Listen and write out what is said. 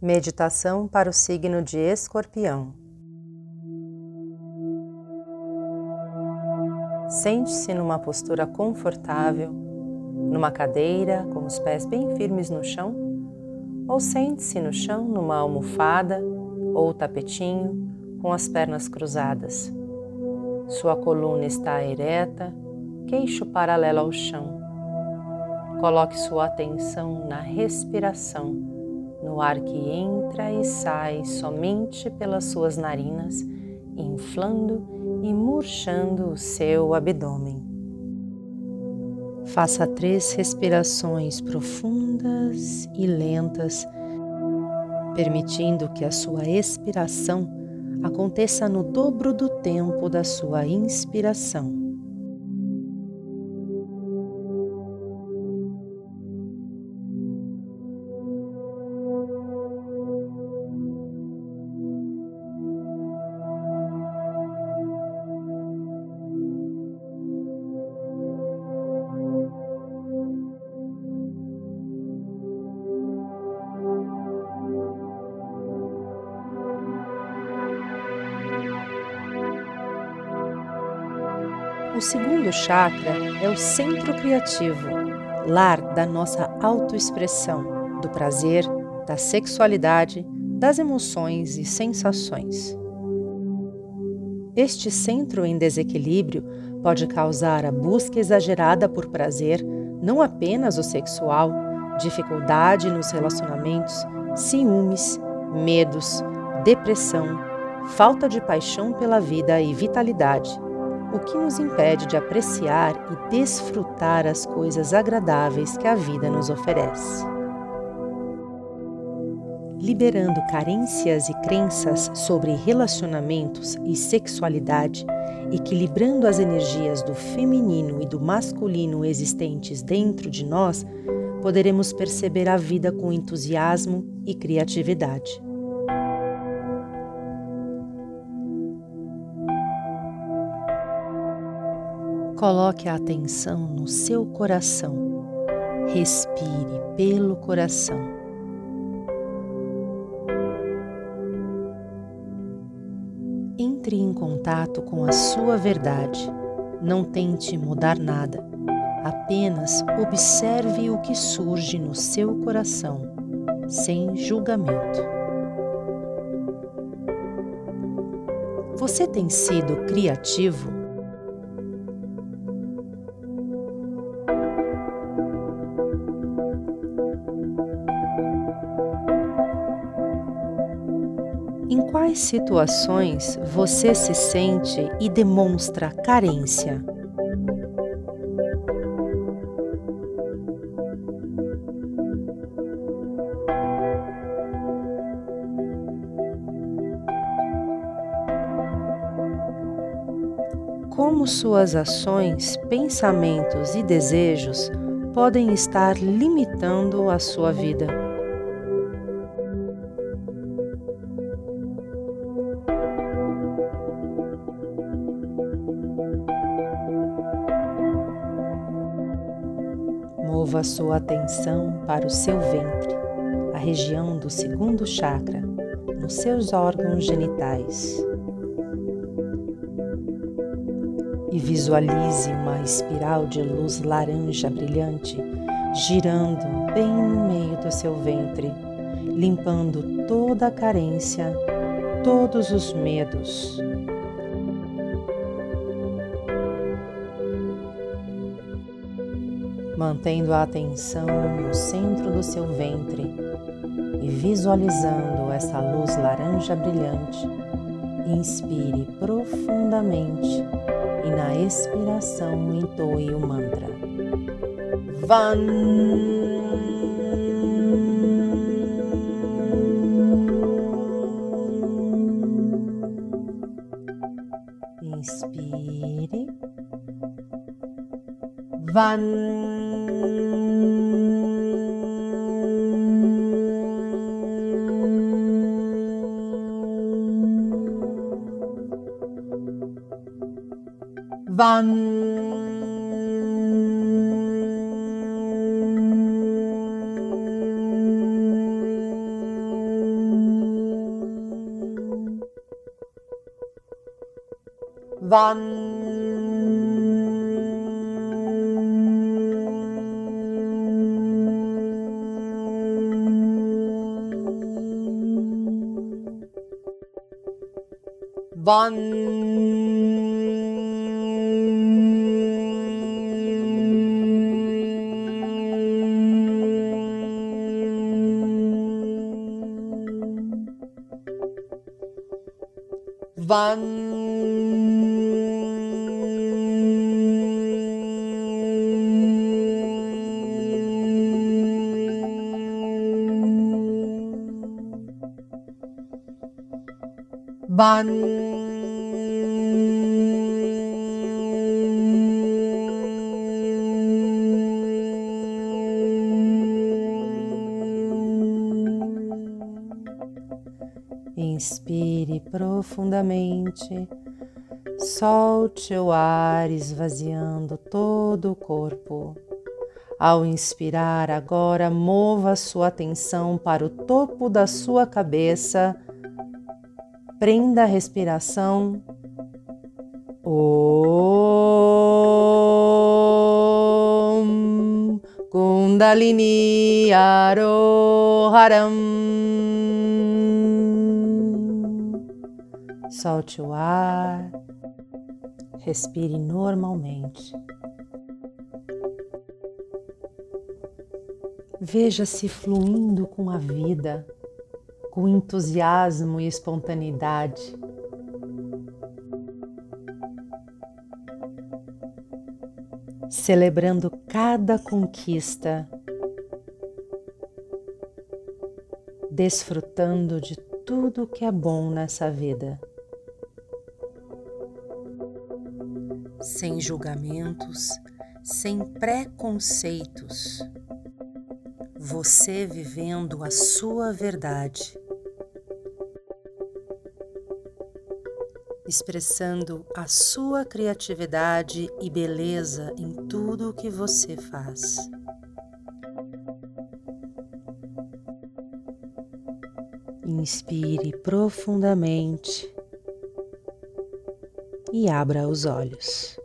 Meditação para o signo de Escorpião. Sente-se numa postura confortável, numa cadeira com os pés bem firmes no chão, ou sente-se no chão numa almofada ou tapetinho com as pernas cruzadas. Sua coluna está ereta, queixo paralelo ao chão. Coloque sua atenção na respiração no ar que entra e sai somente pelas suas narinas, inflando e murchando o seu abdômen. Faça três respirações profundas e lentas, permitindo que a sua expiração aconteça no dobro do tempo da sua inspiração. O segundo chakra é o centro criativo, lar da nossa autoexpressão, do prazer, da sexualidade, das emoções e sensações. Este centro em desequilíbrio pode causar a busca exagerada por prazer, não apenas o sexual, dificuldade nos relacionamentos, ciúmes, medos, depressão, falta de paixão pela vida e vitalidade o que nos impede de apreciar e desfrutar as coisas agradáveis que a vida nos oferece. Liberando carências e crenças sobre relacionamentos e sexualidade, equilibrando as energias do feminino e do masculino existentes dentro de nós, poderemos perceber a vida com entusiasmo e criatividade. Coloque a atenção no seu coração. Respire pelo coração. Entre em contato com a sua verdade. Não tente mudar nada. Apenas observe o que surge no seu coração, sem julgamento. Você tem sido criativo? Quais situações você se sente e demonstra carência? Como suas ações, pensamentos e desejos podem estar limitando a sua vida? Mova sua atenção para o seu ventre, a região do segundo chakra, nos seus órgãos genitais. E visualize uma espiral de luz laranja brilhante girando bem no meio do seu ventre, limpando toda a carência, todos os medos, mantendo a atenção no centro do seu ventre e visualizando essa luz laranja brilhante. Inspire profundamente e na expiração entoe o mantra. Van. Inspire. Van. Van Van Van. Van. Van. Inspire profundamente, solte o ar esvaziando todo o corpo. Ao inspirar, agora mova sua atenção para o topo da sua cabeça, prenda a respiração. Om Kundalini Aroharam. Solte o ar, respire normalmente. Veja-se fluindo com a vida, com entusiasmo e espontaneidade. Celebrando cada conquista, desfrutando de tudo que é bom nessa vida. sem julgamentos, sem preconceitos. Você vivendo a sua verdade, expressando a sua criatividade e beleza em tudo o que você faz. Inspire profundamente e abra os olhos.